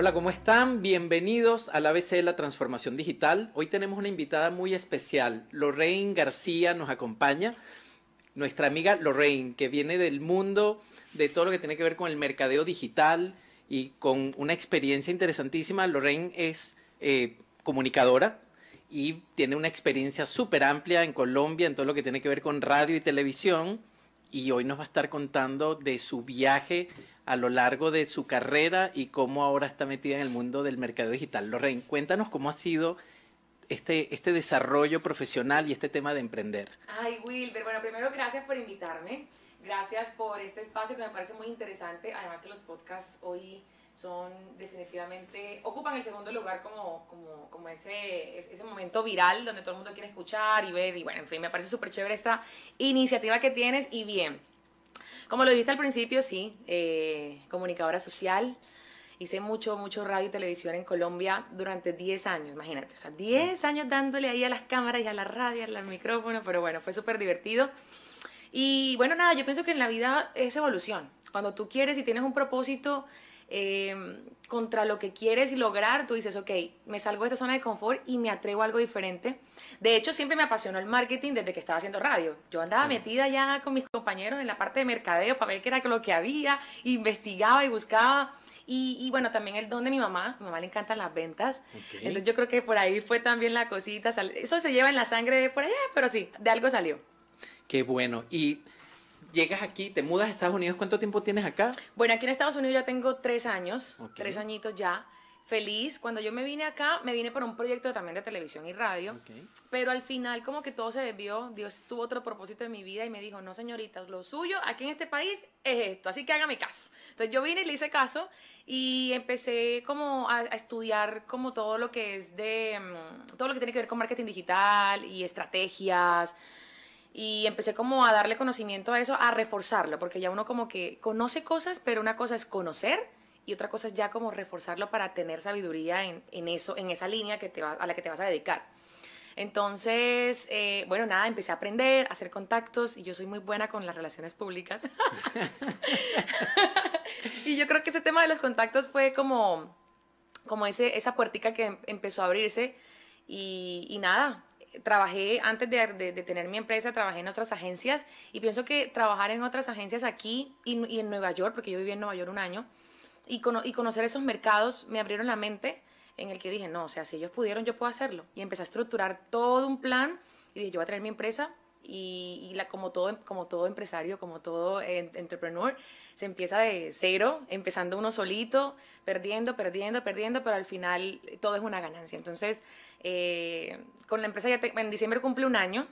Hola, ¿cómo están? Bienvenidos a la ABC de la Transformación Digital. Hoy tenemos una invitada muy especial. Lorraine García nos acompaña. Nuestra amiga Lorraine, que viene del mundo de todo lo que tiene que ver con el mercadeo digital y con una experiencia interesantísima. Lorraine es eh, comunicadora y tiene una experiencia súper amplia en Colombia en todo lo que tiene que ver con radio y televisión. Y hoy nos va a estar contando de su viaje a lo largo de su carrera y cómo ahora está metida en el mundo del mercado digital. Lorraine, cuéntanos cómo ha sido este, este desarrollo profesional y este tema de emprender. Ay, Wilber, bueno, primero gracias por invitarme. Gracias por este espacio que me parece muy interesante. Además que los podcasts hoy son definitivamente, ocupan el segundo lugar como, como, como ese, ese momento viral donde todo el mundo quiere escuchar y ver. Y bueno, en fin, me parece súper chévere esta iniciativa que tienes. Y bien, como lo dijiste al principio, sí, eh, comunicadora social. Hice mucho, mucho radio y televisión en Colombia durante 10 años, imagínate. O sea, 10 años dándole ahí a las cámaras y a la radio, al micrófono, pero bueno, fue súper divertido. Y bueno, nada, yo pienso que en la vida es evolución. Cuando tú quieres y tienes un propósito, eh, contra lo que quieres lograr, tú dices, ok, me salgo de esta zona de confort y me atrevo a algo diferente. De hecho, siempre me apasionó el marketing desde que estaba haciendo radio. Yo andaba metida ya con mis compañeros en la parte de mercadeo para ver qué era lo que había, investigaba y buscaba. Y, bueno, también el don de mi mamá, a mi mamá le encantan las ventas. Entonces yo creo que por ahí fue también la cosita. Eso se lleva en la sangre por allá, pero sí, de algo salió. Qué bueno. Y llegas aquí, te mudas a Estados Unidos, ¿cuánto tiempo tienes acá? Bueno, aquí en Estados Unidos ya tengo tres años, tres añitos ya. Feliz. Cuando yo me vine acá, me vine por un proyecto también de televisión y radio. Pero al final, como que todo se desvió. Dios tuvo otro propósito en mi vida y me dijo: No, señoritas, lo suyo aquí en este país es esto. Así que hágame caso. Entonces yo vine y le hice caso y empecé como a, a estudiar como todo lo que es de. Mm, todo lo que tiene que ver con marketing digital y estrategias y empecé como a darle conocimiento a eso, a reforzarlo, porque ya uno como que conoce cosas, pero una cosa es conocer y otra cosa es ya como reforzarlo para tener sabiduría en, en eso, en esa línea que te va, a la que te vas a dedicar. Entonces, eh, bueno, nada, empecé a aprender, a hacer contactos y yo soy muy buena con las relaciones públicas. y yo creo que ese tema de los contactos fue como, como ese, esa puertica que empezó a abrirse y, y nada, trabajé, antes de, tener mi empresa, trabajé en otras agencias y pienso que trabajar en otras agencias aquí y, en Nueva York, porque yo viví en Nueva York un año, y, y conocer esos mercados me abrieron la mente en el que dije, no, o sea, si ellos pudieron, yo puedo hacerlo. Y empecé a estructurar todo un plan y dije, yo voy a tener mi empresa y, la, como, todo, como todo empresario, como todo entrepreneur, se empieza de cero, empezando uno solito, perdiendo, perdiendo, perdiendo, pero al final todo es una ganancia. Entonces, eh, con la empresa ya en diciembre cumple un año.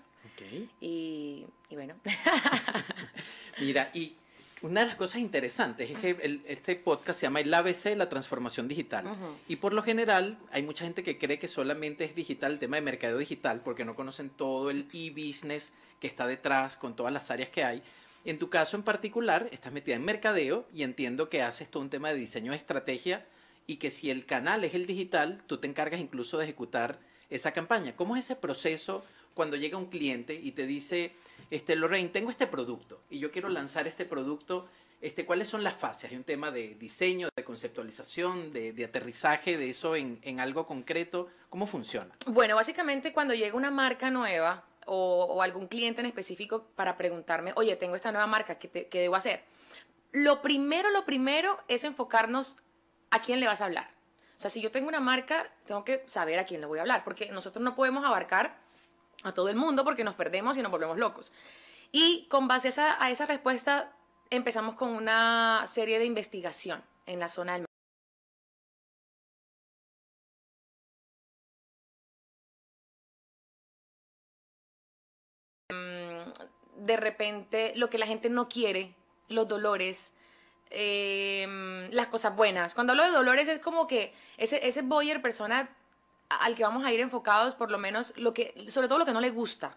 Y, y, bueno. Mira, y una de las cosas interesantes es que este podcast se llama el ABC, la transformación digital. Y por lo general hay mucha gente que cree que solamente es digital el tema de mercadeo digital porque no conocen todo el e-business que está detrás con todas las áreas que hay. En tu caso en particular, estás metida en mercadeo y entiendo que haces todo un tema de diseño de estrategia y que si el canal es el digital, tú te encargas incluso de ejecutar esa campaña. ¿Cómo es ese proceso cuando llega un cliente y te dice, este, Lorraine, tengo este producto y yo quiero lanzar este producto, este, ¿cuáles son las fases? Hay un tema de diseño, de conceptualización, de, aterrizaje de eso en, en, algo concreto. ¿Cómo funciona? Bueno, básicamente cuando llega una marca nueva o, o algún cliente en específico para preguntarme, oye, tengo esta nueva marca, ¿qué, ¿qué debo hacer? Lo primero, lo primero es enfocarnos a quién le vas a hablar. O sea, si yo tengo una marca, tengo que saber a quién le voy a hablar, porque nosotros no podemos abarcar a todo el mundo porque nos perdemos y nos volvemos locos. Y con base a esa, respuesta, empezamos con una serie de investigación en la zona del mm, de repente lo que la gente no quiere, los dolores, Em, las cosas buenas. Cuando hablo de dolores es como que ese, ese boyer persona al que vamos a ir enfocados, por lo menos, lo que, sobre todo lo que no le gusta.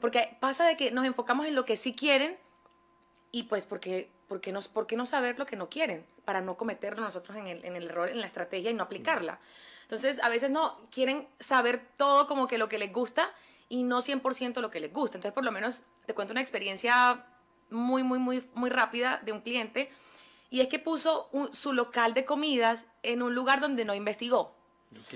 Porque pasa de que nos enfocamos en lo que sí quieren y pues porque, porque, nos, ¿por qué no saber lo que no quieren? Para no cometerlo nosotros en el, en el error, en la estrategia y no aplicarla. Entonces, a veces no quieren saber todo como que lo que les gusta y no 100% lo que les gusta. Entonces, por lo menos te cuento una experiencia muy, muy, muy, muy rápida de un cliente Y es que puso un- su local de comidas en un lugar donde no investigó.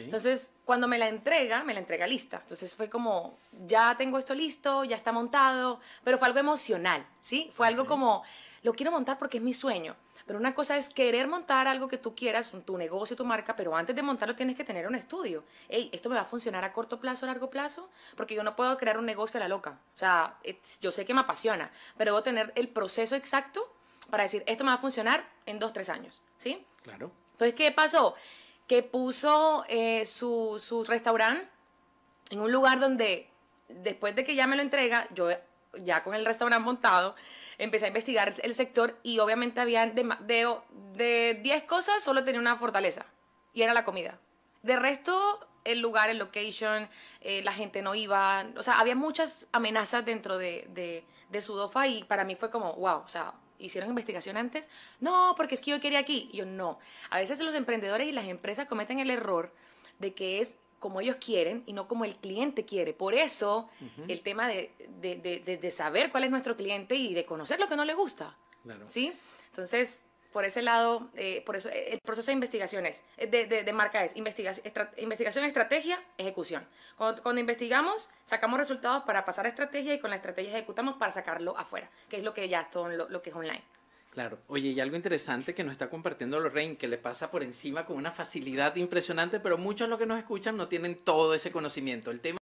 Entonces, cuando me la entrega, me la entrega lista. Entonces fue como, ya tengo esto listo, ya está montado, pero fue algo emocional, ¿sí? Fue algo como, lo quiero montar porque es mi sueño. Pero una cosa es querer montar algo que tú quieras, tu negocio, tu marca, pero antes de montarlo tienes que tener un estudio. Ey, ¿esto me va a funcionar a corto plazo, a largo plazo? Porque yo no puedo crear un negocio a la loca. O sea, yo sé que me apasiona, pero debo tener el proceso exacto para decir, esto me va a funcionar en dos, tres años, ¿sí? Claro. Entonces, ¿qué pasó? Que puso eh, su, su restaurante en un lugar donde, después de que ya me lo entrega, yo ya con el restaurante montado, empecé a investigar el sector y obviamente habían de, ma- de, de 10 cosas, solo tenía una fortaleza y era la comida. De resto, el lugar, el location, eh, la gente no iba, o sea, había muchas amenazas dentro de, de, de Sudofa y para mí fue como, wow, o sea, hicieron investigación antes. No, porque es que yo quería aquí. Y yo no. A veces los emprendedores y las empresas cometen el error de que es como ellos quieren y no como el cliente quiere. Por eso el tema de, de, de- de- de saber cuál es nuestro cliente y de conocer lo que no le gusta. Claro. ¿Sí? Entonces, por ese lado, eh, por eso eh, el proceso de investigaciones, de, de- de marca es investigación, estrategia, ejecución. Cuando, cuando investigamos, sacamos resultados para pasar a estrategia y con la estrategia ejecutamos para sacarlo afuera, que es lo que ya es todo lo, lo que es online. Claro. Oye, y algo interesante que nos está compartiendo Lorraine, que le pasa por encima con una facilidad impresionante, pero muchos de los que nos escuchan no tienen todo ese conocimiento. El tema.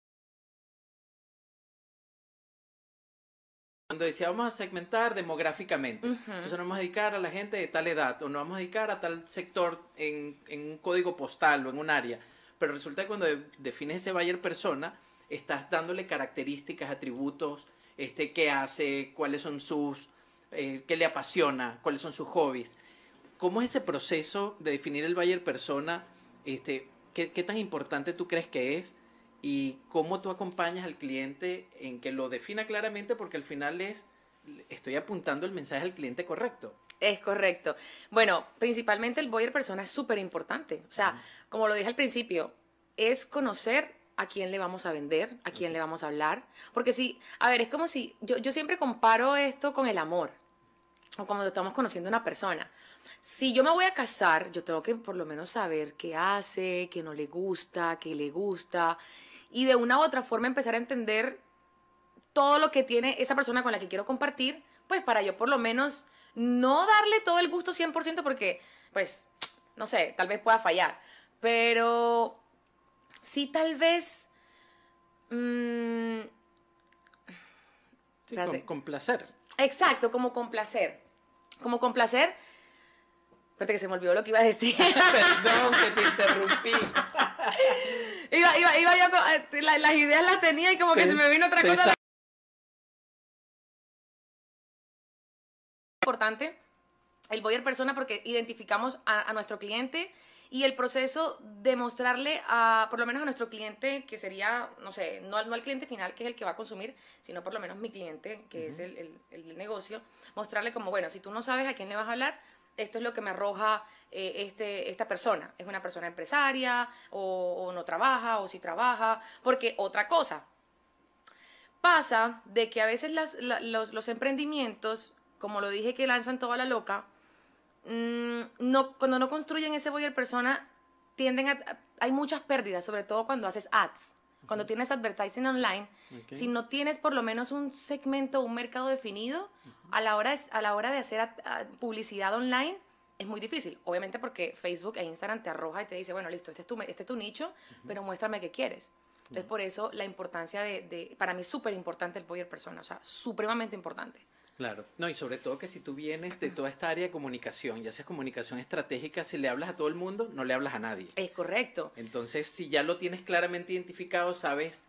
Cuando decía vamos a segmentar demográficamente, entonces nos vamos a dedicar a la gente de tal edad, o nos vamos a dedicar a tal sector en, en un código postal o en un área. Pero resulta que cuando de- defines ese buyer persona, estás dándole características, atributos, este, qué hace, cuáles son sus, eh, qué le apasiona, cuáles son sus hobbies. ¿Cómo es ese proceso de definir el buyer persona? Este, ¿qué, qué tan importante tú crees que es? ¿Y cómo tú acompañas al cliente en que lo defina claramente? Porque al final es, estoy apuntando el mensaje al cliente correcto. Es correcto. Bueno, principalmente el buyer persona es súper importante. O sea, como lo dije al principio, es conocer a quién le vamos a vender, a quién le vamos a hablar. Porque si, a ver, es como si, yo, yo siempre comparo esto con el amor, o cuando estamos conociendo a una persona. Si yo me voy a casar, yo tengo que por lo menos saber qué hace, qué no le gusta, qué le gusta, y de una u otra forma empezar a entender todo lo que tiene esa persona con la que quiero compartir, pues para yo por lo menos no darle todo el gusto 100% porque, pues, no sé, tal vez pueda fallar, pero sí tal vez... mm, Sí, con, con placer. exacto, como complacer. Como complacer... Espérate que se me olvidó lo que iba a decir. Perdón que te interrumpí. iba, iba, iba yo con- eh, la- las ideas las tenía y como que se me vino otra cosa. sa- importante el buyer persona porque identificamos a, a nuestro cliente y el proceso de mostrarle a, por lo menos a nuestro cliente, que sería, no sé, no, al- no al cliente final, que es el que va a consumir, sino por lo menos mi cliente, que es el, el- el negocio, mostrarle como, bueno, si tú no sabes a quién le vas a hablar, esto es lo que me arroja eh, este, esta persona. Es una persona empresaria, o, o no trabaja, o si trabaja, porque otra cosa, pasa de que a veces las- la- los, los emprendimientos, como lo dije que lanzan toda la loca, mm, no, cuando no construyen ese buyer persona, tienden a, hay muchas pérdidas, sobre todo cuando haces ads. Cuando tienes advertising online, si no tienes por lo menos un segmento, un mercado definido, a, la hora de, a la hora de hacer a- a- publicidad online, es muy difícil. Obviamente porque Facebook e Instagram te arroja y te dice, bueno, listo, este es tu, este es tu nicho, pero muéstrame qué quieres. Entonces, por eso la importancia de, de- para mí es súper importante el buyer persona, o sea, supremamente importante. Claro, no, y sobre todo que si tú vienes de toda esta área de comunicación, ya sea comunicación estratégica, si le hablas a todo el mundo, no le hablas a nadie. Es correcto. Entonces, si ya lo tienes claramente identificado, sabes,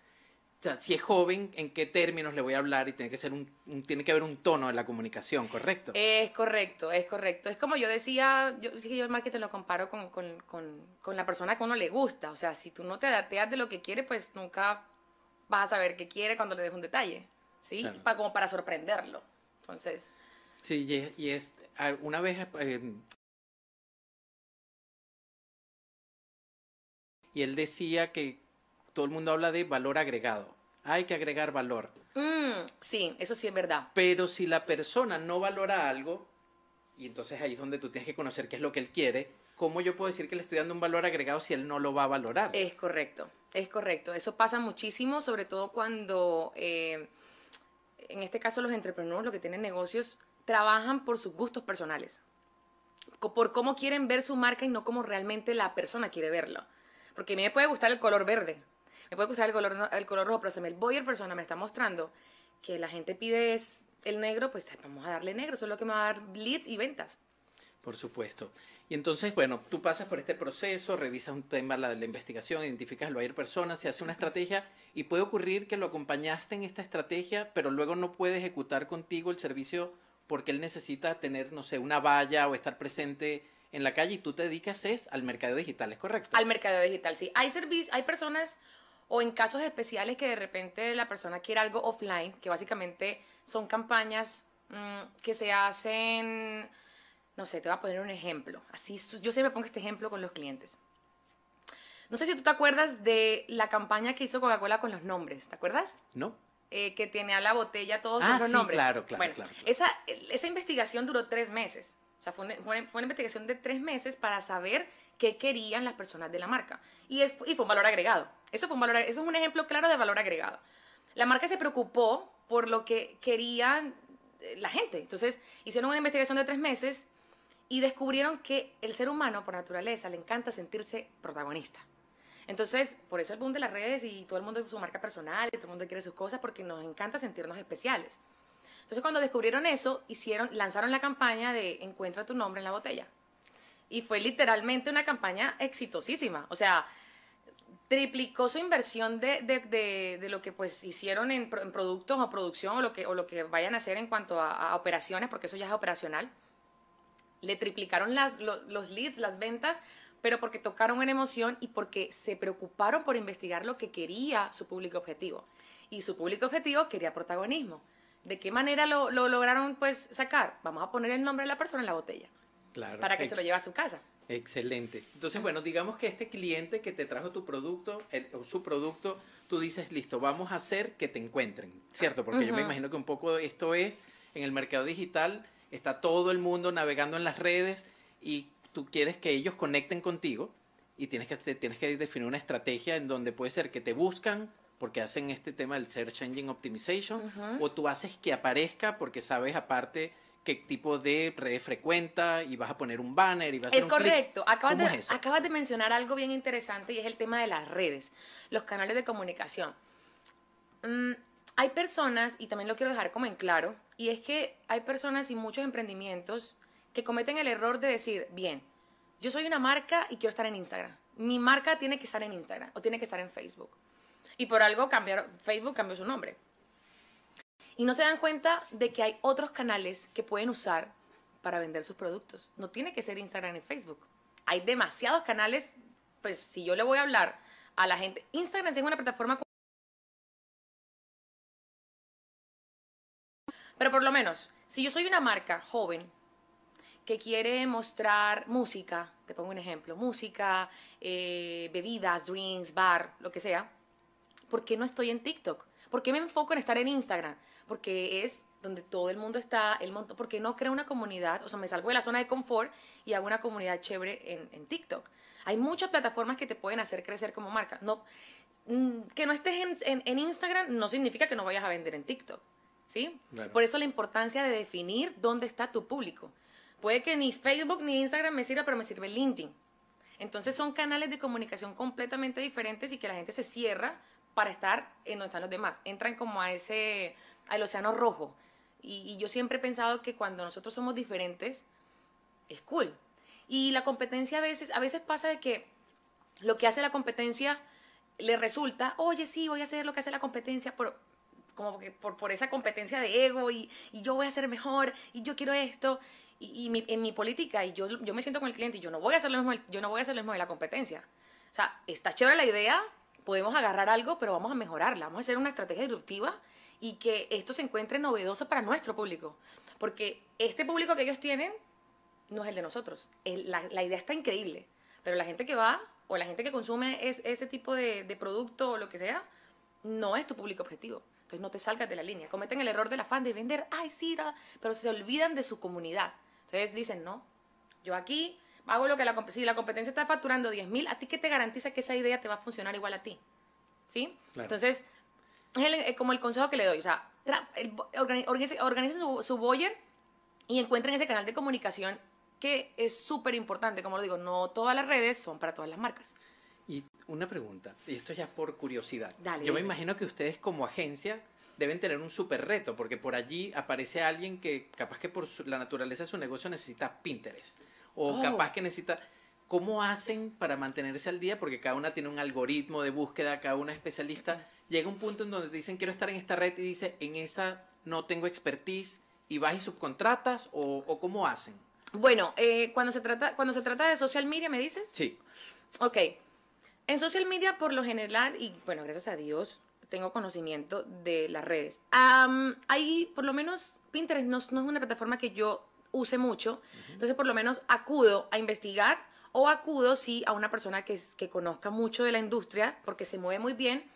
o sea, si es joven, en qué términos le voy a hablar y tiene que ser un, un- tiene que haber un tono en la comunicación, ¿correcto? Es correcto, es correcto. Es como yo decía, yo, yo el marketing lo comparo con, con, con, con la persona que a uno le gusta. O sea, si tú no te dateas de lo que quiere, pues nunca vas a saber qué quiere cuando le des un detalle. ¿Sí? Claro. Pa- como para sorprenderlo. Entonces, Sí, y es, y es- una vez eh, y él decía que todo el mundo habla de valor agregado. Hay que agregar valor. mm, sí, eso sí es verdad. Pero si la persona no valora algo y entonces ahí es donde tú tienes que conocer qué es lo que él quiere, ¿cómo yo puedo decir que le estoy dando un valor agregado si él no lo va a valorar? Es correcto, es correcto. Eso pasa muchísimo, sobre todo cuando, eh, en este caso, los entrepreneurs, los que tienen negocios, trabajan por sus gustos personales, por cómo quieren ver su marca y no como realmente la persona quiere verlo. Porque a mí me puede gustar el color verde, me puede gustar el color, el color rojo, pero si el buyer persona me está mostrando que la gente pide es el negro, pues vamos a darle negro, eso es lo que me va a dar leads y ventas. Por supuesto. Y entonces, bueno, tú pasas por este proceso, revisas un tema, la, la investigación, identificas al buyer persona, se hace una estrategia y puede ocurrir que lo acompañaste en esta estrategia, pero luego no puede ejecutar contigo el servicio porque él necesita tener, no sé, una valla o estar presente en la calle y tú te dedicas es al mercado digital, ¿es correcto? Al mercado digital, sí. Hay servicios, hay personas o en casos especiales que de repente la persona quiere algo offline, que básicamente son campañas mm, que se hacen, no sé, te voy a poner un ejemplo. Así, yo siempre pongo este ejemplo con los clientes. No sé si tú te acuerdas de la campaña que hizo Coca-Cola con los nombres, ¿te acuerdas? No. Eh, que tenía la botella todos ah, los sí, nombres. Claro, claro, bueno, claro, Esa, esa investigación duró tres meses. O sea, fue una, fue una, investigación de tres meses para saber qué querían las personas de la marca. Y, es, y fue un valor agregado. Eso, fue un valor, eso es un ejemplo claro de valor agregado. La marca se preocupó por lo que querían eh, la gente. Entonces, hicieron una investigación de tres meses y descubrieron que el ser humano, por naturaleza, le encanta sentirse protagonista. Entonces, por eso el boom de las redes y todo el mundo su marca personal todo el mundo quiere sus cosas porque nos encanta sentirnos especiales. Entonces, cuando descubrieron eso, hicieron, lanzaron la campaña de Encuentra tu nombre en la botella. Y fue literalmente una campaña exitosísima. O sea, triplicó su inversión de, de, de, lo que pues hicieron en, en, productos o producción o lo, que, o lo que vayan a hacer en cuanto a, a operaciones, porque eso ya es operacional. Le triplicaron las, lo, los leads, las ventas, pero porque tocaron en emoción y porque se preocuparon por investigar lo que quería su público objetivo. Y su público objetivo quería protagonismo. ¿De qué manera lo, lo lograron pues sacar? Vamos a poner el nombre de la persona en la botella. Claro. Para que se lo lleve a su casa. Excelente. Entonces, bueno, digamos que este cliente que te trajo tu producto el, o su producto, tú dices, listo, vamos a hacer que te encuentren, ¿cierto? Porque uh -huh. yo me imagino que un poco esto es, en el mercado digital, está todo el mundo navegando en las redes y tú quieres que ellos conecten contigo y tienes que, tienes que definir una estrategia en donde puede ser que te buscan porque hacen este tema del Search Engine Optimization uh -huh. o tú haces que aparezca porque sabes aparte qué tipo de redes frecuenta y vas a poner un banner y vas a hacer Es correcto. Acabas de, es acabas de mencionar algo bien interesante y es el tema de las redes, los canales de comunicación. Mm, hay personas, y también lo quiero dejar como en claro, y es que hay personas y muchos emprendimientos que cometen el error de decir, bien, yo soy una marca y quiero estar en Instagram. Mi marca tiene que estar en Instagram o tiene que estar en Facebook. Y por algo cambiaron, Facebook cambió su nombre y no se dan cuenta de que hay otros canales que pueden usar para vender sus productos. No tiene que ser Instagram y Facebook. Hay demasiados canales, pues si yo le voy a hablar a la gente, Instagram es una plataforma pero por lo menos, si yo soy una marca joven que quiere mostrar música, te pongo un ejemplo, música, eh, bebidas, drinks, bar, lo que sea, ¿por qué no estoy en TikTok? ¿Por qué me enfoco en estar en Instagram? Porque es donde todo el mundo está, el montón, porque no creo una comunidad, o sea, me salgo de la zona de confort y hago una comunidad chévere en, en TikTok. Hay muchas plataformas que te pueden hacer crecer como marca. No, mm, que no estés en, en, en Instagram no significa que no vayas a vender en TikTok. ¿Sí? Por eso la importancia de definir dónde está tu público. Puede que ni Facebook ni Instagram me sirva, pero me sirve LinkedIn. Entonces son canales de comunicación completamente diferentes y que la gente se cierra para estar en donde están los demás. Entran como a ese, al océano rojo. Y, yo siempre he pensado que cuando nosotros somos diferentes, es cool. Y la competencia a veces, a veces pasa de que lo que hace la competencia le resulta, oye, sí, voy a hacer lo que hace la competencia, por, como que por, por esa competencia de ego y, y, yo voy a ser mejor y yo quiero esto. Y, en mi política, y yo, yo me siento con el cliente y yo no voy a hacer lo mismo, yo no voy a hacer lo mismo de la competencia. O sea, está chévere la idea, podemos agarrar algo, pero vamos a mejorarla, vamos a hacer una estrategia disruptiva y que esto se encuentre novedoso para nuestro público. Porque este público que ellos tienen no es el de nosotros. La, la idea está increíble, pero la gente que va o la gente que consume es, ese tipo de, de producto o lo que sea, no es tu público objetivo. Entonces no te salgas de la línea. Cometen el error del afán de vender, ay, sí, pero se olvidan de su comunidad. Entonces dicen, no, yo aquí hago lo que la, si la competencia está facturando 10 mil, ¿a ti qué te garantiza que esa idea te va a funcionar igual a ti? ¿Sí? Entonces, es como el consejo que le doy. O sea, organicen, su, su boyer y encuentren ese canal de comunicación que es súper importante. Como lo digo, no todas las redes son para todas las marcas. Y una pregunta, y esto ya por curiosidad. Yo me imagino que ustedes como agencia deben tener un súper reto, porque por allí aparece alguien que capaz que por la naturaleza de su negocio necesita Pinterest, o oh. capaz que necesita... ¿Cómo hacen para mantenerse al día? Porque cada una tiene un algoritmo de búsqueda, cada una especialista. Llega un punto en donde te dicen quiero estar en esta red y dice en esa no tengo expertise y vas y subcontratas o, o cómo hacen. Bueno, eh, cuando, se trata, cuando se trata de social media, ¿me dices? Sí. Ok. En social media, por lo general, y bueno, gracias a Dios, tengo conocimiento de las redes. ahí, por lo menos, Pinterest no, no, es una plataforma que yo use mucho, entonces por lo menos acudo a investigar o acudo, sí, a una persona que, que conozca mucho de la industria, porque se mueve muy bien,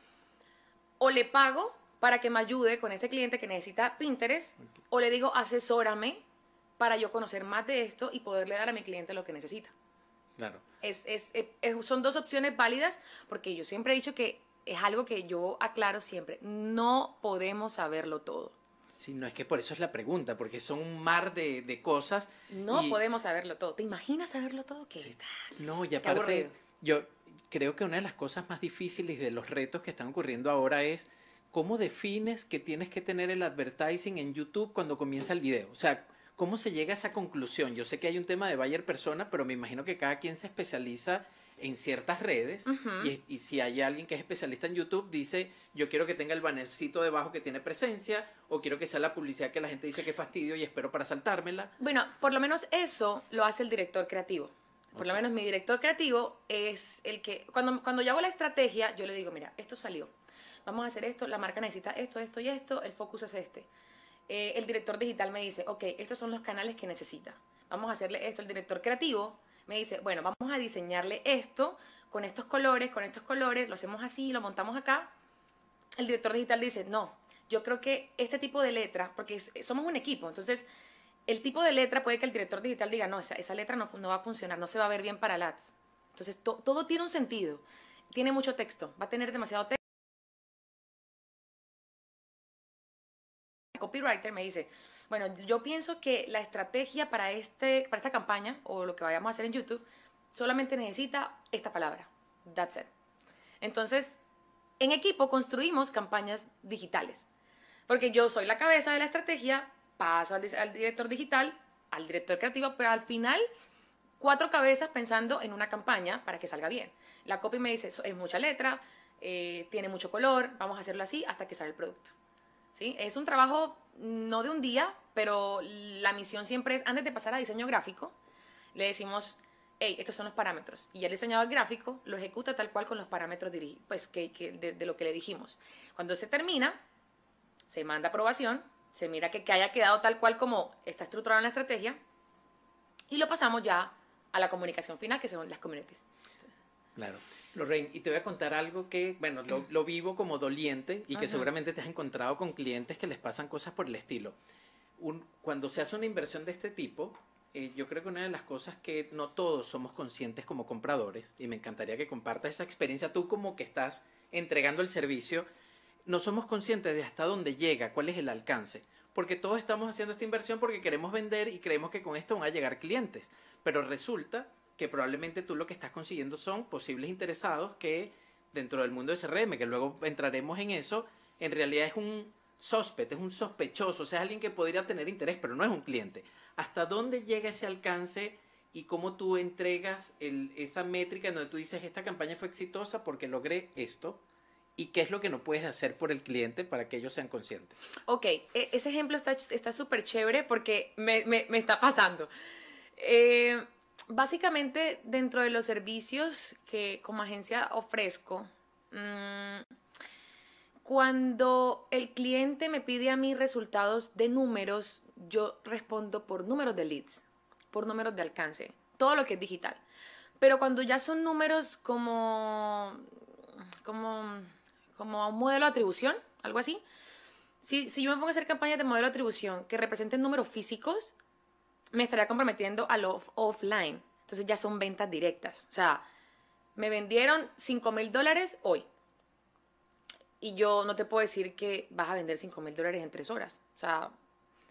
o le pago para que me ayude con este cliente que necesita Pinterest, o le digo, asesórame para yo conocer más de esto y poderle dar a mi cliente lo que necesita. Claro. Es, es, son dos opciones válidas porque yo siempre he dicho que es algo que yo aclaro siempre, no podemos saberlo todo. Sí, no es que por eso es la pregunta, porque son un mar de, de cosas. No podemos saberlo todo. ¿Te imaginas saberlo todo? ¿Qué? No, y aparte, yo creo que una de las cosas más difíciles de los retos que están ocurriendo ahora es cómo defines que tienes que tener el advertising en YouTube cuando comienza el video. O sea, ¿Cómo se llega a esa conclusión? Yo sé que hay un tema de Bayer persona, pero me imagino que cada quien se especializa en ciertas redes y, si hay alguien que es especialista en YouTube, dice, yo quiero que tenga el bannercito debajo que tiene presencia o quiero que sea la publicidad que la gente dice que fastidio y espero para saltármela. Bueno, por lo menos eso lo hace el director creativo. Por lo menos mi director creativo es el que, cuando, cuando yo hago la estrategia, yo le digo, mira, esto salió, vamos a hacer esto, la marca necesita esto, esto y esto, el focus es este. Eh, el director digital me dice, ok, estos son los canales que necesita. Vamos a hacerle esto. El director creativo me dice, bueno, vamos a diseñarle esto con estos colores, con estos colores, lo hacemos así, lo montamos acá. El director digital dice, no, yo creo que este tipo de letra, porque somos un equipo, entonces el tipo de letra puede que el director digital diga, no, esa, letra no, no, va a funcionar, no se va a ver bien para el ads. Entonces todo tiene un sentido, tiene mucho texto, va a tener demasiado texto. Copywriter me dice, bueno, yo pienso que la estrategia para, este, para esta campaña o lo que vayamos a hacer en YouTube solamente necesita esta palabra. That's it. Entonces, en equipo construimos campañas digitales. Porque yo soy la cabeza de la estrategia, paso al, director digital, al director creativo, pero al final cuatro cabezas pensando en una campaña para que salga bien. La copy me dice, es mucha letra, eh, tiene mucho color, vamos a hacerlo así hasta que sale el producto. ¿Sí? Es un trabajo no de un día, pero la misión siempre es, antes de pasar a diseño gráfico, le decimos, hey, estos son los parámetros. Y el diseñador gráfico lo ejecuta tal cual con los parámetros pues, que, de, lo que le dijimos. Cuando se termina, se manda aprobación, se mira que, que haya quedado tal cual como está estructurada la estrategia, y lo pasamos ya a la comunicación final, que son las communities. Claro. Lorraine, y te voy a contar algo que, bueno, lo, vivo como doliente y que seguramente te has encontrado con clientes que les pasan cosas por el estilo. cuando se hace una inversión de este tipo, eh, yo creo que una de las cosas que no todos somos conscientes como compradores, y me encantaría que compartas esa experiencia tú como que estás entregando el servicio, no somos conscientes de hasta dónde llega, cuál es el alcance. Porque todos estamos haciendo esta inversión porque queremos vender y creemos que con esto van a llegar clientes. Pero resulta que probablemente tú lo que estás consiguiendo son posibles interesados que dentro del mundo de CRM, que luego entraremos en eso, en realidad es un sospet, es un sospechoso, o sea, es alguien que podría tener interés, pero no es un cliente. ¿Hasta dónde llega ese alcance y cómo tú entregas esa métrica en donde tú dices, esta campaña fue exitosa porque logré esto? ¿Y qué es lo que no puedes hacer por el cliente para que ellos sean conscientes? Ok, e, ese ejemplo está súper chévere porque me, me, me está pasando. Eh, básicamente dentro de los servicios que como agencia ofrezco, mm, cuando el cliente me pide a mí resultados de números, yo respondo por números de leads, por números de alcance, todo lo que es digital. Pero cuando ya son números como, como, como un modelo de atribución, algo así, si, si yo me pongo a hacer campañas de modelo de atribución que representen números físicos, me estaría comprometiendo a lo offline. Entonces ya son ventas directas. O sea, me vendieron 5 mil dólares hoy. Y yo no te puedo decir que vas a vender 5 mil dólares en tres horas. O sea,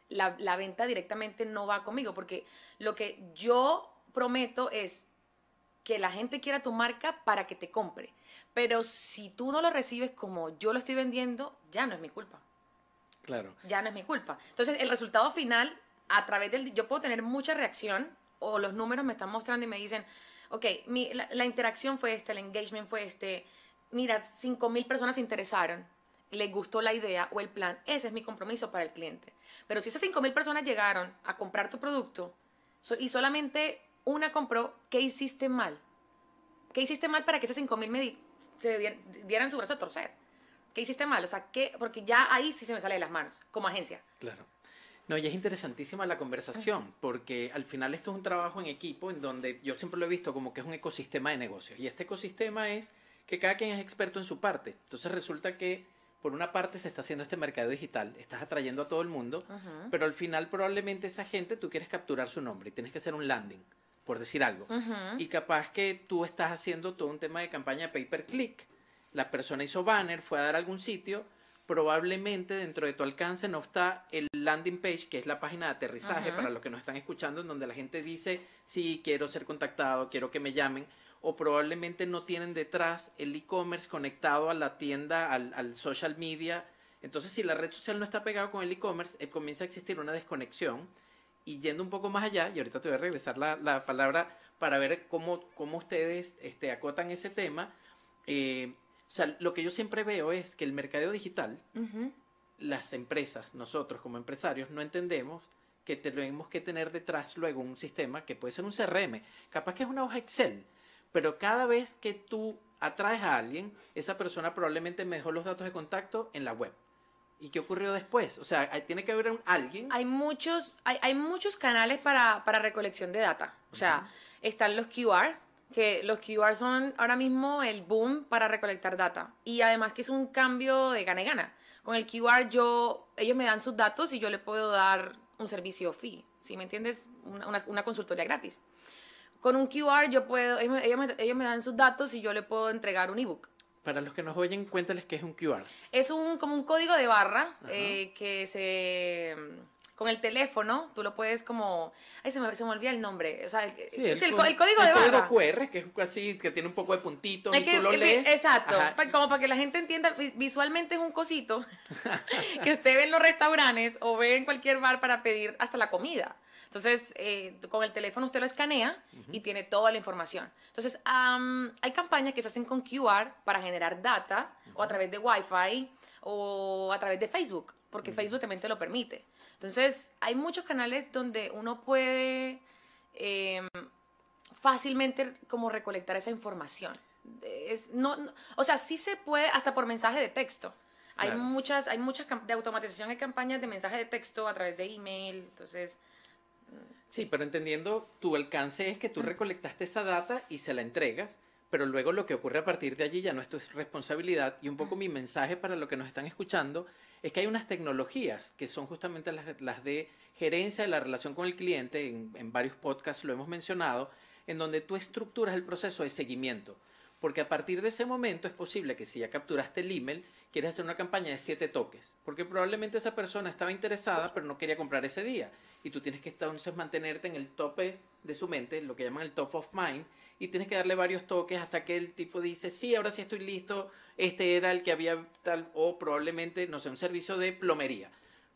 la, la venta directamente no va conmigo porque lo que yo prometo es que la gente quiera tu marca para que te compre. Pero si tú no lo recibes como yo lo estoy vendiendo, ya no es mi culpa. Claro. Ya no es mi culpa. Entonces, el resultado final, a través del... Yo puedo tener mucha reacción o los números me están mostrando y me dicen, ok, la, interacción fue este, el engagement fue este, mira, 5 mil personas se interesaron, les gustó la idea o el plan, ese es mi compromiso para el cliente. Pero si esas 5 mil personas llegaron a comprar tu producto y solamente una compró, ¿qué hiciste mal? ¿Qué hiciste mal para que esas 5 mil me se dieran su brazo a torcer? ¿Qué hiciste mal? O sea, ¿qué? porque ya ahí sí se me sale de las manos, como agencia. Claro. No, y es interesantísima la conversación, porque al final esto es un trabajo en equipo en donde yo siempre lo he visto como que es un ecosistema de negocios. Y este ecosistema es que cada quien es experto en su parte. Entonces resulta que por una parte se está haciendo este mercado digital, estás atrayendo a todo el mundo, uh -huh. pero al final probablemente esa gente tú quieres capturar su nombre y tienes que hacer un landing, por decir algo. Uh -huh. Y capaz que tú estás haciendo todo un tema de campaña pay per click. La persona hizo banner, fue a dar a algún sitio, probablemente dentro de tu alcance no está el landing page, que es la página de aterrizaje uh -huh. para los que nos están escuchando, en donde la gente dice, sí, quiero ser contactado, quiero que me llamen, o probablemente no tienen detrás el e-commerce conectado a la tienda, al, al, social media. Entonces, si la red social no está pegada con el e-commerce, eh, comienza a existir una desconexión. Y yendo un poco más allá, y ahorita te voy a regresar la, la palabra para ver cómo, cómo ustedes este, acotan ese tema. Eh, o sea, lo que yo siempre veo es que el mercadeo digital, uh -huh. las empresas, nosotros como empresarios, no entendemos que tenemos que tener detrás luego un sistema que puede ser un CRM, capaz que es una hoja Excel, pero cada vez que tú atraes a alguien, esa persona probablemente me dejó los datos de contacto en la web. ¿Y qué ocurrió después? O sea, tiene que haber un, alguien. Hay muchos, hay, hay muchos canales para, para, recolección de data. O sea, uh -huh. están los QR, que los QR son ahora mismo el boom para recolectar data. Y además que es un cambio de gana y gana. Con el QR yo, ellos me dan sus datos y yo le puedo dar un servicio fee. ¿Sí me entiendes? Una, una, una consultoría gratis. Con un QR yo puedo, ellos, ellos, me, ellos me dan sus datos y yo le puedo entregar un ebook. Para los que nos oyen, cuéntales qué es un QR. Es un, como un código de barra eh, que se con el teléfono, tú lo puedes como... Ay, se me, se me olvida el nombre. O sea, sí, es el, el, el, código el de barra. código QR, que es así, que tiene un poco de puntitos y que, tú lo lees. Exacto. Ajá. Como para que la gente entienda, visualmente es un cosito que usted ve en los restaurantes o ve en cualquier bar para pedir hasta la comida. Entonces, eh, con el teléfono usted lo escanea uh -huh. y tiene toda la información. Entonces, um, hay campañas que se hacen con QR para generar data uh -huh. o a través de Wi-Fi o a través de Facebook, porque uh -huh. Facebook también te lo permite. Entonces, hay muchos canales donde uno puede eh, fácilmente como recolectar esa información. Es, no, no, o sea, sí se puede hasta por mensaje de texto. Hay claro. muchas, hay muchas de automatización de campañas de mensaje de texto a través de email. Entonces, Sí, pero entendiendo tu alcance es que tú recolectaste esa data y se la entregas, pero luego lo que ocurre a partir de allí ya no es tu responsabilidad. Y un poco mi mensaje para los que nos están escuchando es que hay unas tecnologías que son justamente las, las de gerencia de la relación con el cliente, en, en varios podcasts lo hemos mencionado, en donde tú estructuras el proceso de seguimiento. Porque a partir de ese momento es posible que si ya capturaste el email, quieres hacer una campaña de siete toques, porque probablemente esa persona estaba interesada, pero no quería comprar ese día. Y tú tienes que entonces mantenerte en el tope de su mente, lo que llaman el top of mind, y tienes que darle varios toques hasta que el tipo dice, sí, ahora sí estoy listo, este era el que había tal, o probablemente, no sé, un servicio de plomería.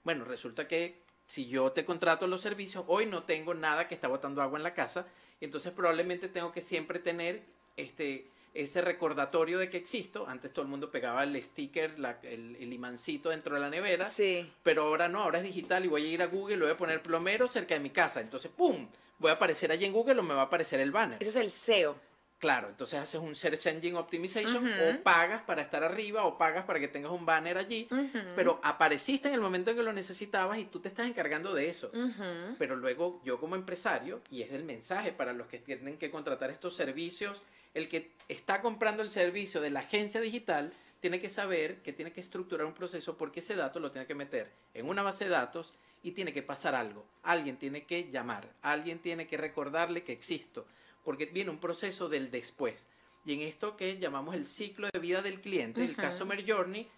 Bueno, resulta que si yo te contrato los servicios, hoy no tengo nada que está botando agua en la casa, y entonces probablemente tengo que siempre tener este ese recordatorio de que existo. Antes todo el mundo pegaba el sticker, la, el, el, imancito dentro de la nevera. Sí. Pero ahora no, ahora es digital y voy a ir a Google y voy a poner plomero cerca de mi casa. Entonces, ¡pum! Voy a aparecer allí en Google o me va a aparecer el banner. Eso es el SEO. Claro, entonces haces un Search Engine Optimization uh -huh. o pagas para estar arriba o pagas para que tengas un banner allí, uh -huh. pero apareciste en el momento en que lo necesitabas y tú te estás encargando de eso. Uh -huh. Pero luego yo como empresario, y es el mensaje para los que tienen que contratar estos servicios, el que está comprando el servicio de la agencia digital tiene que saber que tiene que estructurar un proceso porque ese dato lo tiene que meter en una base de datos y tiene que pasar algo. Alguien tiene que llamar, alguien tiene que recordarle que existo, porque viene un proceso del después. Y en esto que llamamos el ciclo de vida del cliente, el Customer Journey,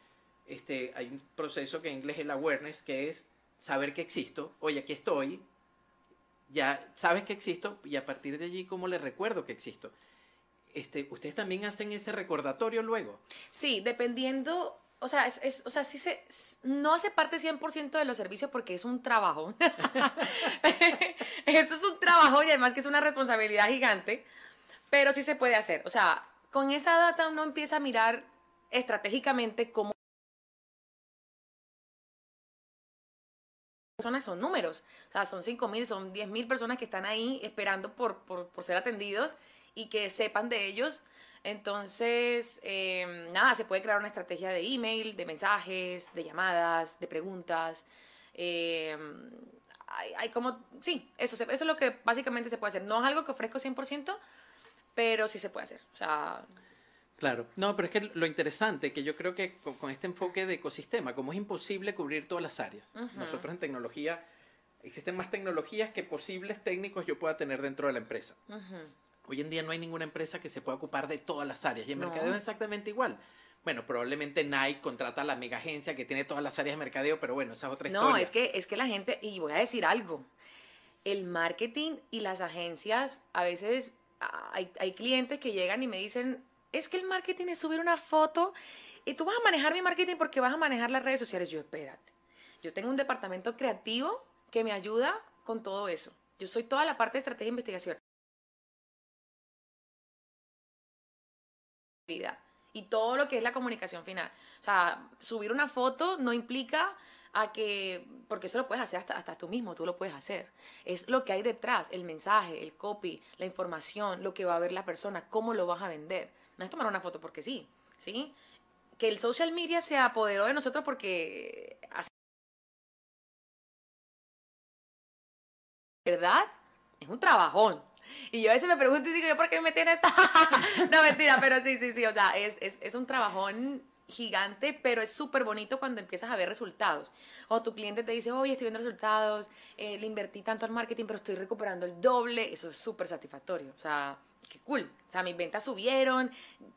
este, hay un proceso que en inglés es el awareness, que es saber que existo, oye, aquí estoy, ya sabes que existo y a partir de allí, ¿cómo le recuerdo que existo? Este, ¿Ustedes también hacen ese recordatorio luego? Sí, dependiendo, o sea, es, o sea sí se, no hace parte 100% de los servicios porque es un trabajo. Esto es un trabajo y además que es una responsabilidad gigante, pero sí se puede hacer. O sea, con esa data uno empieza a mirar estratégicamente cómo personas son números. O sea, son 5 mil, son 10 mil personas que están ahí esperando por, por, por, ser atendidos y que sepan de ellos. Entonces, em, nada, se puede crear una estrategia de email, de mensajes, de llamadas, de preguntas. Em, hay, hay, como, sí, eso, eso es lo que básicamente se puede hacer. No es algo que ofrezco 100%, pero sí se puede hacer. O sea, Claro, no, pero es que lo interesante, que yo creo que con, este enfoque de ecosistema, como es imposible cubrir todas las áreas, nosotros en tecnología, existen más tecnologías que posibles técnicos yo pueda tener dentro de la empresa. Hoy en día no hay ninguna empresa que se pueda ocupar de todas las áreas y el mercadeo es exactamente igual. Bueno, probablemente Nike contrata a la mega agencia que tiene todas las áreas de mercadeo, pero bueno, esa es otra historia. No, es que, es que la gente, y voy a decir algo, el marketing y las agencias, a veces hay, hay clientes que llegan y me dicen, es que el marketing es subir una foto y tú vas a manejar mi marketing porque vas a manejar las redes sociales. Yo, espérate. Yo tengo un departamento creativo que me ayuda con todo eso. Yo soy toda la parte de estrategia e investigación. Y todo lo que es la comunicación final. O sea, subir una foto no implica a que, porque eso lo puedes hacer hasta, hasta tú mismo, tú lo puedes hacer. Es lo que hay detrás, el mensaje, el copy, la información, lo que va a ver la persona, cómo lo vas a vender. No es tomar una foto porque sí, ¿sí? Que el social media se apoderó de nosotros porque... ¿Verdad? Es un trabajón. Y yo a veces me pregunto y digo, ¿yo por qué me en esta? no, mentira, pero sí, sí, sí. O sea, es, es, es un trabajón gigante, pero es súper bonito cuando empiezas a ver resultados. O tu cliente te dice, oye, estoy viendo resultados, eh, le invertí tanto al marketing, pero estoy recuperando el doble. Eso es súper satisfactorio. O sea, qué cool. O sea, mis ventas subieron,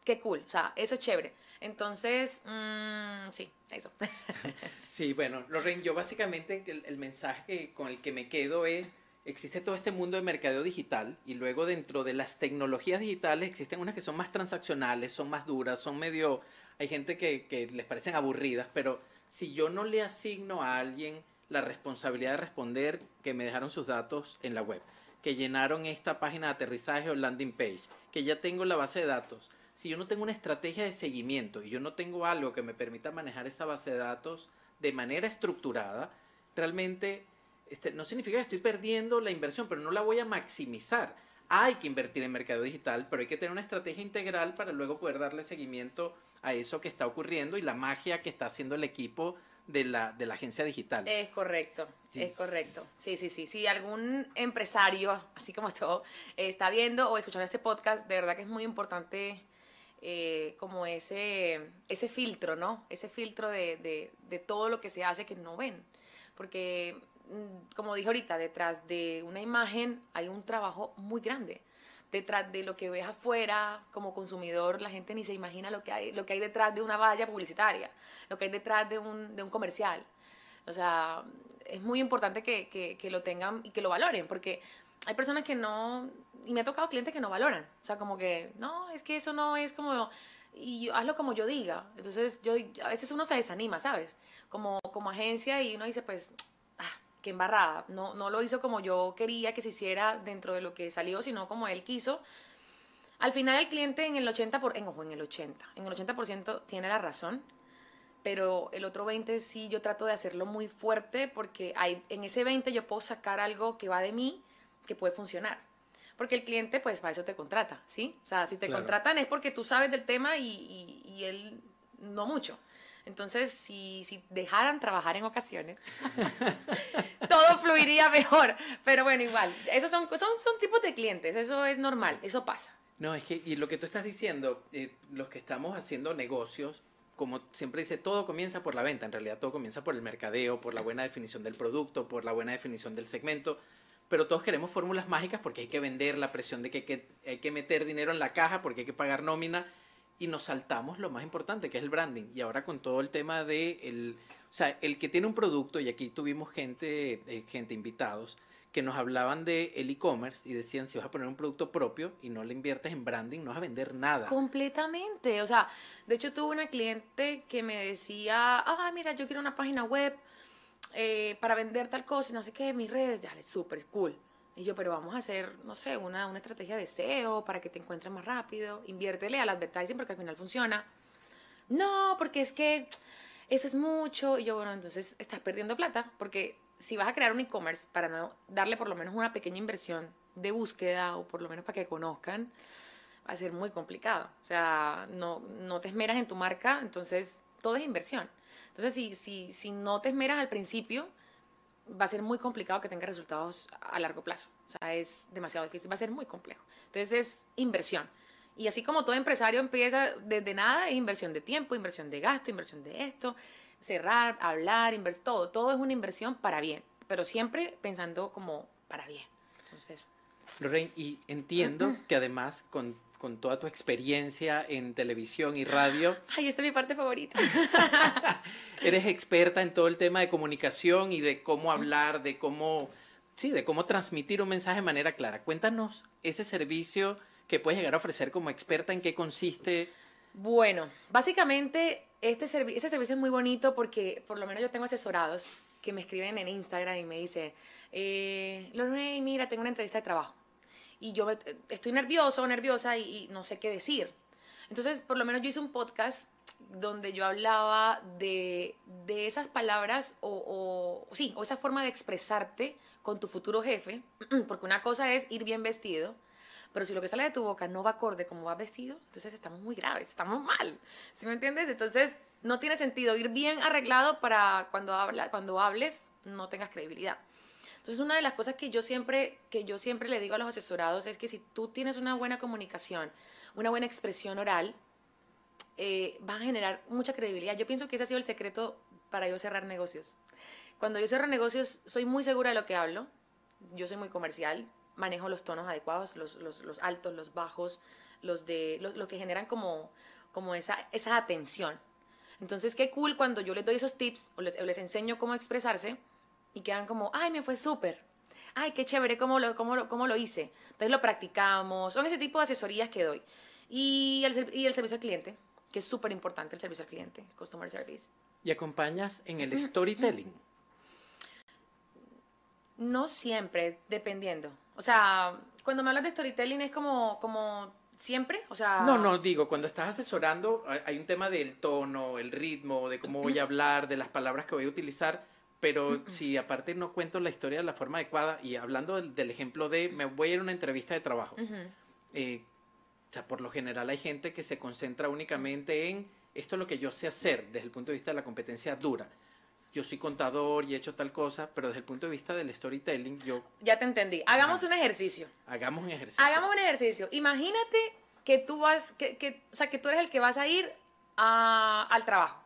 qué cool. O sea, eso es chévere. Entonces, mmm, sí, eso. sí, bueno, Lorraine, yo básicamente el mensaje con el que me quedo es existe todo este mundo de mercadeo digital y luego dentro de las tecnologías digitales existen unas que son más transaccionales, son más duras, son medio hay gente que, les parecen aburridas, pero si yo no le asigno a alguien la responsabilidad de responder que me dejaron sus datos en la web, que llenaron esta página de aterrizaje o landing page, que ya tengo la base de datos, si yo no tengo una estrategia de seguimiento y yo no tengo algo que me permita manejar esa base de datos de manera estructurada, realmente este, no significa que estoy perdiendo la inversión, pero no la voy a maximizar. Hay que invertir en mercado digital, pero hay que tener una estrategia integral para luego poder darle seguimiento a eso que está ocurriendo y la magia que está haciendo el equipo de la, de la agencia digital. Es correcto, es correcto. Sí, sí, sí. Si algún empresario, así como todo, está viendo o escuchando este podcast, de verdad que es muy importante eh, como ese, ese filtro, ¿no? Ese filtro de, de, de todo lo que se hace que no ven. Porque, como dije ahorita, detrás de una imagen hay un trabajo muy grande detrás de lo que ves afuera como consumidor, la gente ni se imagina lo que hay, lo que hay detrás de una valla publicitaria, lo que hay detrás de un, de un comercial. O sea, es muy importante que, que, que, lo tengan y que lo valoren, porque hay personas que no, y me ha tocado clientes que no valoran. O sea, como que, no, es que eso no es como, y hazlo como yo diga. Entonces, yo, a veces uno se desanima, ¿sabes? Como, como agencia y uno dice, pues, que embarrada. No, no lo hizo como yo quería que se hiciera dentro de lo que salió, sino como él quiso. Al final el cliente en el 80%, por, en, ojo, en el 80, en el 80% tiene la razón, pero el otro 20 sí yo trato de hacerlo muy fuerte porque hay, en ese 20 yo puedo sacar algo que va de mí que puede funcionar. Porque el cliente, pues, para eso te contrata, ¿sí? O sea, si te contratan es porque tú sabes del tema y, y, y él no mucho. Entonces, si, si dejaran trabajar en ocasiones, todo fluiría mejor. Pero bueno, igual, esos son, son, son tipos de clientes, eso es normal, eso pasa. No, es que, y lo que tú estás diciendo, eh, los que estamos haciendo negocios, como siempre dice, todo comienza por la venta. En realidad todo comienza por el mercadeo, por la buena definición del producto, por la buena definición del segmento. Pero todos queremos fórmulas mágicas porque hay que vender, la presión de que hay que, hay que meter dinero en la caja porque hay que pagar nómina y nos saltamos lo más importante que es el branding. Y ahora con todo el tema de el, o sea, el que tiene un producto y aquí tuvimos gente, eh, gente invitados que nos hablaban de el e-commerce y decían si vas a poner un producto propio y no le inviertes en branding no vas a vender nada. Completamente, o sea, de hecho tuve una cliente que me decía, ah, mira, yo quiero una página web eh, para vender tal cosa y no sé qué, mis redes, ya, súper cool. Y yo, pero vamos a hacer, no sé, una, una estrategia de SEO para que te encuentres más rápido, inviértele al advertising porque al final funciona. No, porque es que eso es mucho. Y yo, bueno, entonces estás perdiendo plata porque si vas a crear un e-commerce para no darle por lo menos una pequeña inversión de búsqueda o por lo menos para que conozcan, va a ser muy complicado. O sea, no, no te esmeras en tu marca, entonces todo es inversión. Entonces, si, si, si no te esmeras al principio, va a ser muy complicado que tengas resultados a largo plazo. O sea, es demasiado difícil, va a ser muy complejo. Entonces, es inversión. Y así como todo empresario empieza desde nada, es inversión de tiempo, inversión de gasto, inversión de esto cerrar, hablar, invertir, todo, todo es una inversión para bien, pero siempre pensando como para bien. Entonces... Lorraine, y entiendo que además con, con, toda tu experiencia en televisión y radio... Ay, esta es mi parte favorita. eres experta en todo el tema de comunicación y de cómo hablar, de cómo... Sí, de cómo transmitir un mensaje de manera clara. Cuéntanos ese servicio que puedes llegar a ofrecer como experta, en qué consiste. Bueno, básicamente este, este servicio es muy bonito porque por lo menos yo tengo asesorados que me escriben en Instagram y me dicen, eh, Lorraine, mira, tengo una entrevista de trabajo. Y yo estoy nervioso o nerviosa y, no sé qué decir. Entonces, por lo menos yo hice un podcast donde yo hablaba de, de esas palabras o, sí, o esa forma de expresarte con tu futuro jefe, porque una cosa es ir bien vestido pero si lo que sale de tu boca no va acorde como vas vestido, entonces estamos muy graves, estamos mal. ¿Sí me entiendes? Entonces no tiene sentido ir bien arreglado para cuando, habla, cuando hables no tengas credibilidad. Entonces una de las cosas que yo siempre que yo siempre le digo a los asesorados es que si tú tienes una buena comunicación, una buena expresión oral, eh, va a generar mucha credibilidad. Yo pienso que ese ha sido el secreto para yo cerrar negocios. Cuando yo cierro negocios, soy muy segura de lo que hablo. Yo soy muy comercial, manejo los tonos adecuados, los, los, los altos, los bajos, los de los, que generan como, como esa, esa atención. Entonces, qué cool cuando yo les doy esos tips o les, les enseño cómo expresarse y quedan como, ay, me fue súper. Ay, qué chévere, cómo lo, cómo, lo, cómo lo hice. Entonces lo practicamos. Son ese tipo de asesorías que doy. Y el, y el servicio al cliente, que es súper importante el servicio al cliente, customer service. ¿Y acompañas en el storytelling? No siempre, dependiendo. O sea, cuando me hablas de storytelling es como, como siempre, o sea... No, no, digo, cuando estás asesorando hay un tema del tono, el ritmo, de cómo voy a hablar, de las palabras que voy a utilizar, pero si aparte no cuento la historia de la forma adecuada y hablando del, ejemplo de me voy a ir a una entrevista de trabajo, eh, o sea, por lo general hay gente que se concentra únicamente en esto es lo que yo sé hacer desde el punto de vista de la competencia dura yo soy contador y he hecho tal cosa, pero desde el punto de vista del storytelling, yo... Ya te entendí. Hagamos un ejercicio. Hagamos un ejercicio. Hagamos un ejercicio. Imagínate que tú vas, que, que, o sea, que tú eres el que vas a ir a, al trabajo.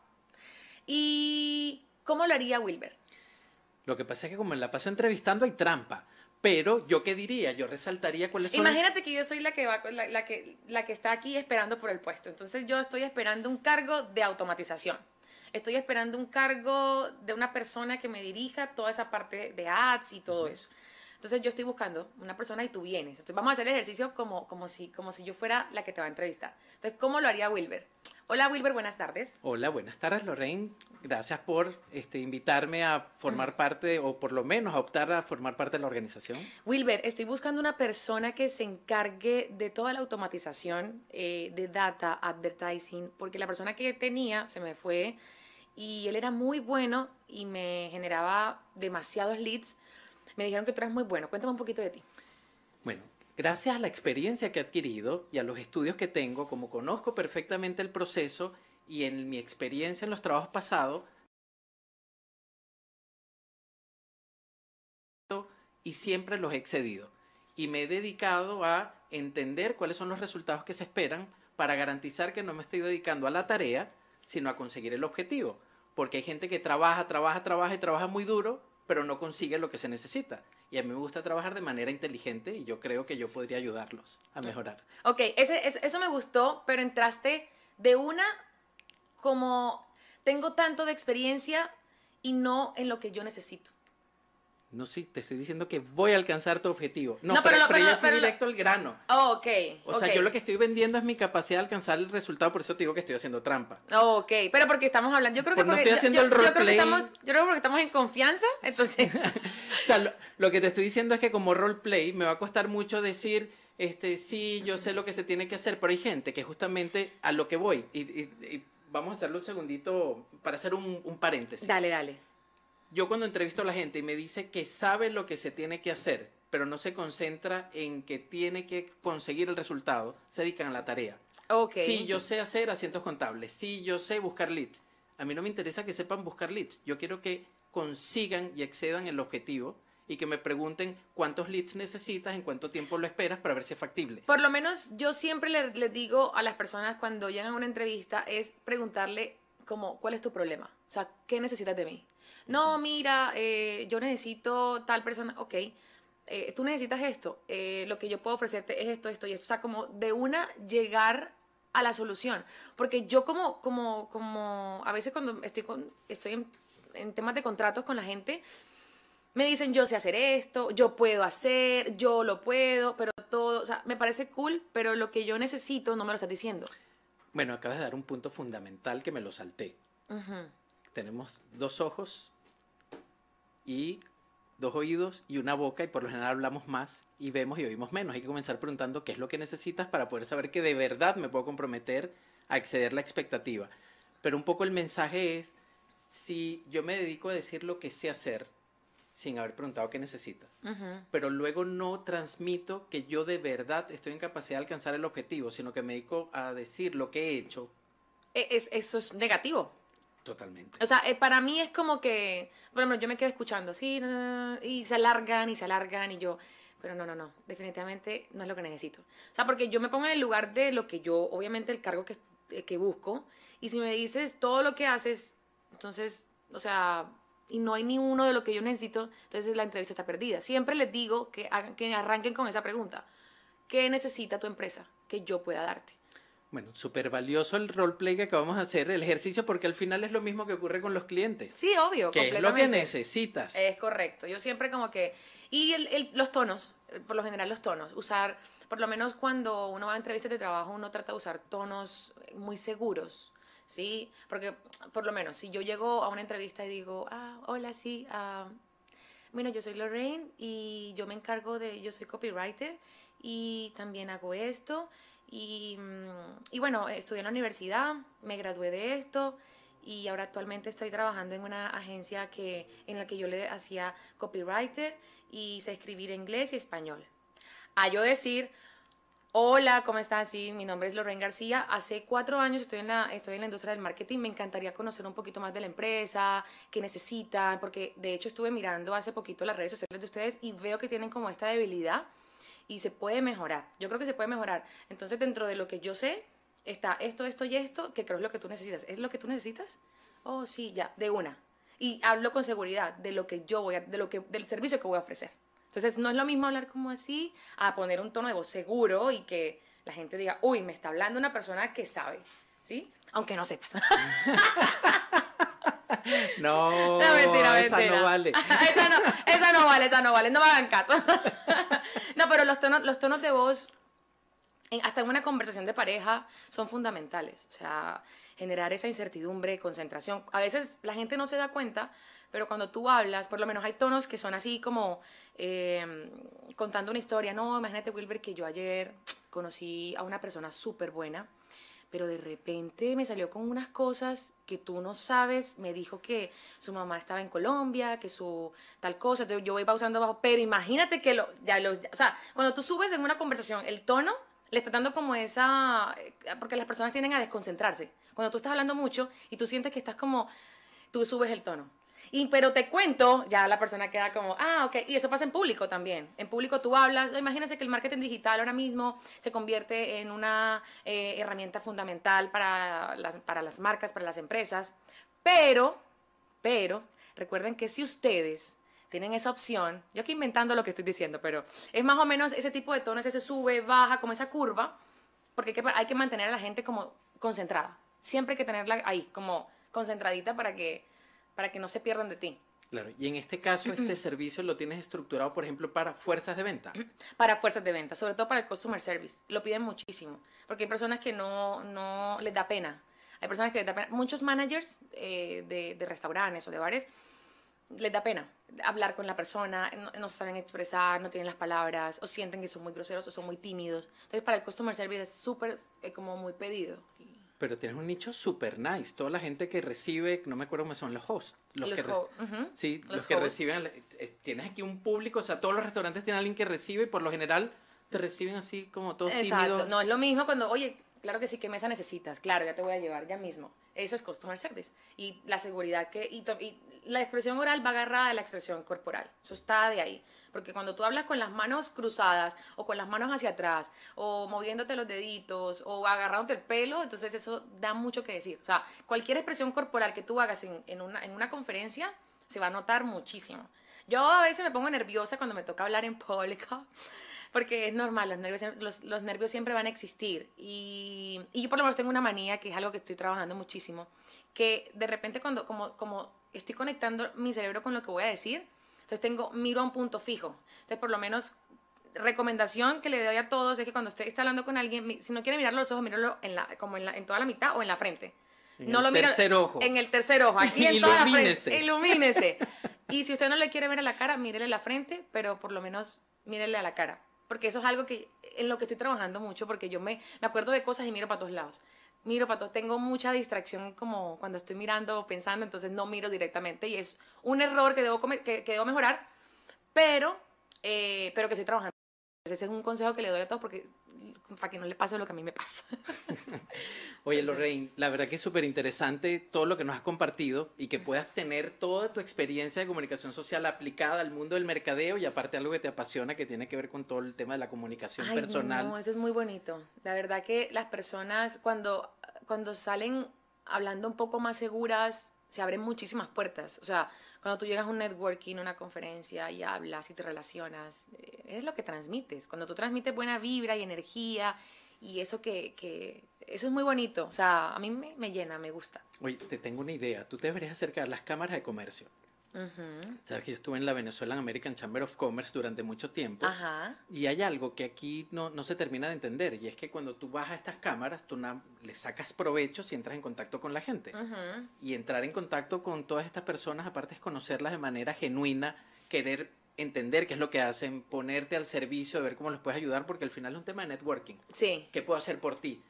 ¿Y cómo lo haría Wilber? Lo que pasa es que como en la paso entrevistando hay trampa. Pero yo qué diría, yo resaltaría cuáles son. Imagínate que yo soy la que va, la, la, que, la que está aquí esperando por el puesto. Entonces yo estoy esperando un cargo de automatización estoy esperando un cargo de una persona que me dirija toda esa parte de ads y todo eso. Entonces yo estoy buscando una persona y tú vienes. Entonces vamos a hacer el ejercicio como, como, si, como si yo fuera la que te va a entrevistar. Entonces, ¿cómo lo haría Wilber? Hola Wilber, buenas tardes. Hola, buenas tardes Lorraine. Gracias por este, invitarme a formar parte, o por lo menos a optar a formar parte de la organización. Wilber, estoy buscando una persona que se encargue de toda la automatización eh, de data, advertising, porque la persona que tenía se me fue y él era muy bueno y me generaba demasiados leads. Me dijeron que tú eres muy bueno. Cuéntame un poquito de ti. Bueno, gracias a la experiencia que he adquirido y a los estudios que tengo, como conozco perfectamente el proceso y en mi experiencia en los trabajos pasados, y siempre los he excedido. Y me he dedicado a entender cuáles son los resultados que se esperan para garantizar que no me estoy dedicando a la tarea, sino a conseguir el objetivo. Porque hay gente que trabaja, trabaja, trabaja y trabaja muy duro, pero no consigue lo que se necesita. Y a mí me gusta trabajar de manera inteligente y yo creo que yo podría ayudarlos a mejorar. Ok, ese, eso me gustó, pero entraste de una como tengo tanto de experiencia y no en lo que yo necesito. No, sí, te estoy diciendo que voy a alcanzar tu objetivo. No, pero, pero, yo fui directo al grano. Oh, ok. O sea, yo lo que estoy vendiendo es mi capacidad de alcanzar el resultado, por eso te digo que estoy haciendo trampa. Oh, ok, pero porque estamos hablando, yo creo que porque, no estoy haciendo el roleplay. Yo, creo que estamos, porque estamos en confianza, entonces... o sea, lo, que te estoy diciendo es que como roleplay me va a costar mucho decir, este, sí, yo sé lo que se tiene que hacer, pero hay gente que justamente a lo que voy, y, vamos a hacerlo un segundito para hacer un, un paréntesis. Dale, dale yo cuando entrevisto a la gente y me dice que sabe lo que se tiene que hacer, pero no se concentra en que tiene que conseguir el resultado, se dedican a la tarea. Okay. Sí, yo sé hacer asientos contables, sí, yo sé buscar leads. A mí no me interesa que sepan buscar leads, yo quiero que consigan y excedan el objetivo y que me pregunten cuántos leads necesitas, en cuánto tiempo lo esperas para ver si es factible. Por lo menos yo siempre les, les digo a las personas cuando llegan a una entrevista es preguntarle como, ¿cuál es tu problema? O sea, ¿qué necesitas de mí? No, mira, eh, yo necesito tal persona, ok. Eh, tú necesitas esto, eh, lo que yo puedo ofrecerte es esto, esto y esto. O sea, como de una llegar a la solución. Porque yo como, como, como, a veces cuando estoy, con, estoy en, en temas de contratos con la gente, me dicen, yo sé hacer esto, yo puedo hacer, yo lo puedo, pero todo, o sea, me parece cool, pero lo que yo necesito no me lo estás diciendo. Bueno, acabas de dar un punto fundamental que me lo salté. Tenemos dos ojos, y dos oídos y una boca y por lo general hablamos más y vemos y oímos menos. Hay que comenzar preguntando qué es lo que necesitas para poder saber que de verdad me puedo comprometer a exceder la expectativa. Pero un poco el mensaje es, si yo me dedico a decir lo que sé hacer sin haber preguntado qué necesitas, pero luego no transmito que yo de verdad estoy en capacidad de alcanzar el objetivo, sino que me dedico a decir lo que he hecho. E, es, eso es negativo. Totalmente. O sea, eh, para mí es como que, bueno, yo me quedo escuchando, sí, y se alargan y se alargan y yo, pero no, no, no, definitivamente no es lo que necesito. O sea, porque yo me pongo en el lugar de lo que yo, obviamente el cargo que, eh, que busco, y si me dices todo lo que haces, entonces, o sea, y no hay ni uno de lo que yo necesito, entonces la entrevista está perdida. Siempre les digo que, hagan, que arranquen con esa pregunta. ¿Qué necesita tu empresa que yo pueda darte? Bueno, súper valioso el roleplay que acabamos de hacer, el ejercicio, porque al final es lo mismo que ocurre con los clientes. Sí, obvio. Que es lo que necesitas. Es correcto. Yo siempre como que... Y el, los tonos, por lo general los tonos. Usar, por lo menos cuando uno va a entrevistas de trabajo, uno trata de usar tonos muy seguros. ¿Sí? Porque, por lo menos, si yo llego a una entrevista y digo, ah, hola, sí, ah, bueno, yo soy Lorraine y yo me encargo de, yo soy copywriter y también hago esto y, mm, y bueno, estudié en la universidad, me gradué de esto y ahora actualmente estoy trabajando en una agencia que, en la que yo le hacía copywriter y sé escribir inglés y español. A yo decir, hola, ¿cómo estás? Sí, mi nombre es Lorraine García. Hace cuatro años estoy en, la, estoy en la industria del marketing. Me encantaría conocer un poquito más de la empresa, qué necesitan, porque de hecho estuve mirando hace poquito las redes sociales de ustedes y veo que tienen como esta debilidad y se puede mejorar. Yo creo que se puede mejorar. Entonces, dentro de lo que yo sé, está esto, esto y esto, que creo es lo que tú necesitas. ¿Es lo que tú necesitas? Oh, sí, ya, de una. Y hablo con seguridad de lo que yo voy a, de lo que, del servicio que voy a ofrecer. Entonces, no es lo mismo hablar como así, a poner un tono de voz seguro y que la gente diga, uy, me está hablando una persona que sabe, ¿sí? Aunque no sepas. No, mentira, esa no vale. esa, no, esa no vale, esa no vale, no me hagan caso. No, pero los tonos, los tonos de voz, hasta en una conversación de pareja, son fundamentales. O sea, generar esa incertidumbre, concentración. A veces la gente no se da cuenta, pero cuando tú hablas, por lo menos hay tonos que son así como eh, contando una historia. No, imagínate, Wilber, que yo ayer conocí a una persona súper buena pero de repente me salió con unas cosas que tú no sabes, me dijo que su mamá estaba en Colombia, que su tal cosa, yo voy pausando abajo, pero imagínate que lo, ya los, o sea, cuando tú subes en una conversación, el tono le está dando como esa, eh, porque las personas tienden a desconcentrarse. Cuando tú estás hablando mucho y tú sientes que estás como, tú subes el tono. Y, pero te cuento, ya la persona queda como, ah, ok, y eso pasa en público también. En público tú hablas, imagínense que el marketing digital ahora mismo se convierte en una eh, herramienta fundamental para las, para las marcas, para las empresas, pero, pero, recuerden que si ustedes tienen esa opción, yo aquí inventando lo que estoy diciendo, pero es más o menos ese tipo de tonos, ese sube, baja, como esa curva, porque hay que, hay que mantener a la gente como concentrada. Siempre hay que tenerla ahí, como concentradita para que para que no se pierdan de ti. Claro, y en este caso, este servicio lo tienes estructurado, por ejemplo, para fuerzas de venta. Para fuerzas de venta, sobre todo para el customer service. Lo piden muchísimo, porque hay personas que no, no les da pena. Hay personas que les da pena. Muchos managers eh, de, de, restaurantes o de bares les da pena hablar con la persona, no, saben expresar, no tienen las palabras, o sienten que son muy groseros o son muy tímidos. Entonces, para el customer service es súper, eh, como muy pedido. Pero tienes un nicho super nice. Toda la gente que recibe, no me acuerdo cómo son los hosts. Los, que, Sí, los, que reciben. Eh, tienes aquí un público, o sea, todos los restaurantes tienen alguien que recibe y por lo general te reciben así como todos Exacto. No es lo mismo cuando, oye, claro que sí, ¿qué mesa necesitas? Claro, ya te voy a llevar ya mismo. Eso es customer service. Y la seguridad que. Y, la expresión oral va agarrada de la expresión corporal. Eso está de ahí. Porque cuando tú hablas con las manos cruzadas o con las manos hacia atrás o moviéndote los deditos o agarrándote el pelo, entonces eso da mucho que decir. O sea, cualquier expresión corporal que tú hagas en, una, en una conferencia se va a notar muchísimo. Yo a veces me pongo nerviosa cuando me toca hablar en público porque es normal, los nervios, los, los nervios siempre van a existir. Y, y, yo por lo menos tengo una manía, que es algo que estoy trabajando muchísimo, que de repente cuando como, como estoy conectando mi cerebro con lo que voy a decir, entonces tengo, miro a un punto fijo. Entonces, por lo menos, recomendación que le doy a todos es que cuando usted está hablando con alguien, si no quiere mirar los ojos, míralo en la, como en, la, en toda la mitad o en la frente. En no el lo tercer ojo. En el tercer ojo, aquí en toda la frente. Ilumínese. y si usted no le quiere ver a la cara, mírele la frente, pero por lo menos mírele a la cara. Porque eso es algo que en lo que estoy trabajando mucho, porque yo me, me acuerdo de cosas y miro para todos lados miro para todos. Tengo mucha distracción como cuando estoy mirando o pensando, entonces no miro directamente y es un error que debo, que, debo mejorar, pero, eh, pero que estoy trabajando. Ese es un consejo que le doy a todos porque para que no le pase lo que a mí me pasa. Oye, Lorraine, la verdad que es súper interesante todo lo que nos has compartido y que puedas tener toda tu experiencia de comunicación social aplicada al mundo del mercadeo y aparte algo que te apasiona que tiene que ver con todo el tema de la comunicación personal. No, eso es muy bonito. La verdad que las personas cuando, cuando salen hablando un poco más seguras, se abren muchísimas puertas. O sea, cuando tú llegas a un networking, una conferencia y hablas y te relacionas, eh, es lo que transmites. Cuando tú transmites buena vibra y energía y eso que, que eso es muy bonito. O sea, a mí me, me, llena, me gusta. Oye, te tengo una idea. Tú te deberías acercar a las cámaras de comercio. Sabes que yo estuve en la Venezuelan American Chamber of Commerce durante mucho tiempo. Y hay algo que aquí no, no, se termina de entender. Y es que cuando tú vas a estas cámaras, tú le sacas provecho si entras en contacto con la gente. Y entrar en contacto con todas estas personas, aparte es conocerlas de manera genuina, querer entender qué es lo que hacen, ponerte al servicio, ver cómo les puedes ayudar, porque al final es un tema de networking. Sí. ¿Qué puedo hacer por ti?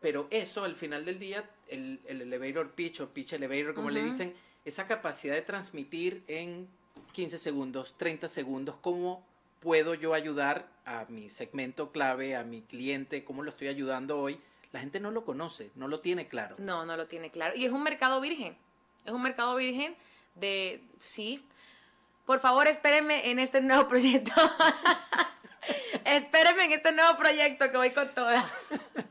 Pero eso, al final del día, el, el elevator pitch o pitch elevator, como le dicen, esa capacidad de transmitir en 15 segundos, 30 segundos, cómo puedo yo ayudar a mi segmento clave, a mi cliente, cómo lo estoy ayudando hoy, la gente no lo conoce, no lo tiene claro. No, no lo tiene claro. Y es un mercado virgen, es un mercado virgen de, sí, por favor espérenme en este nuevo proyecto. espérenme en este nuevo proyecto que voy con todas.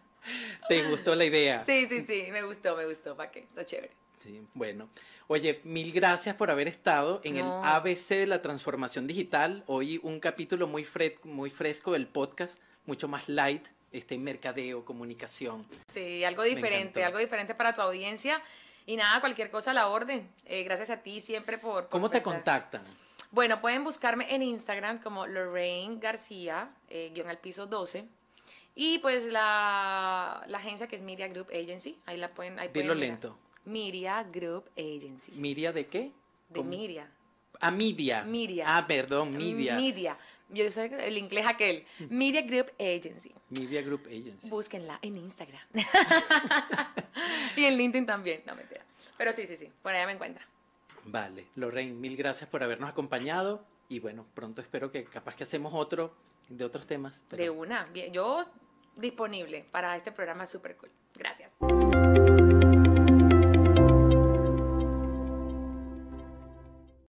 ¿Te gustó la idea? Sí, sí, sí, me gustó, me gustó, ¿para qué? Está chévere. Sí, bueno. Oye, mil gracias por haber estado en el ABC de la transformación digital. Hoy un capítulo muy, muy fresco del podcast, mucho más light, este mercadeo, comunicación. Sí, algo diferente, algo diferente para tu audiencia. Y nada, cualquier cosa a la orden. Eh, gracias a ti siempre por... ¿Cómo te contactan? Bueno, pueden buscarme en Instagram como Lorraine García, eh, guion al piso 12. Y pues la, la, agencia que es Media Group Agency, ahí la pueden... Ahí Dilo lento. Miria Group Agency. ¿Miria de qué? De Miria. Ah, Miria. Miria. Ah, perdón, Miria. Miria. Yo sé el inglés aquel. Media Group Agency. Media Group Agency. Búsquenla en Instagram. y en LinkedIn también. No, mentira. Pero sí, sí, sí. Por allá me encuentra. Vale. Lorraine, mil gracias por habernos acompañado. Y bueno, pronto espero que capaz que hacemos otro de otros temas. De una. Yo disponible para este programa super cool. Gracias.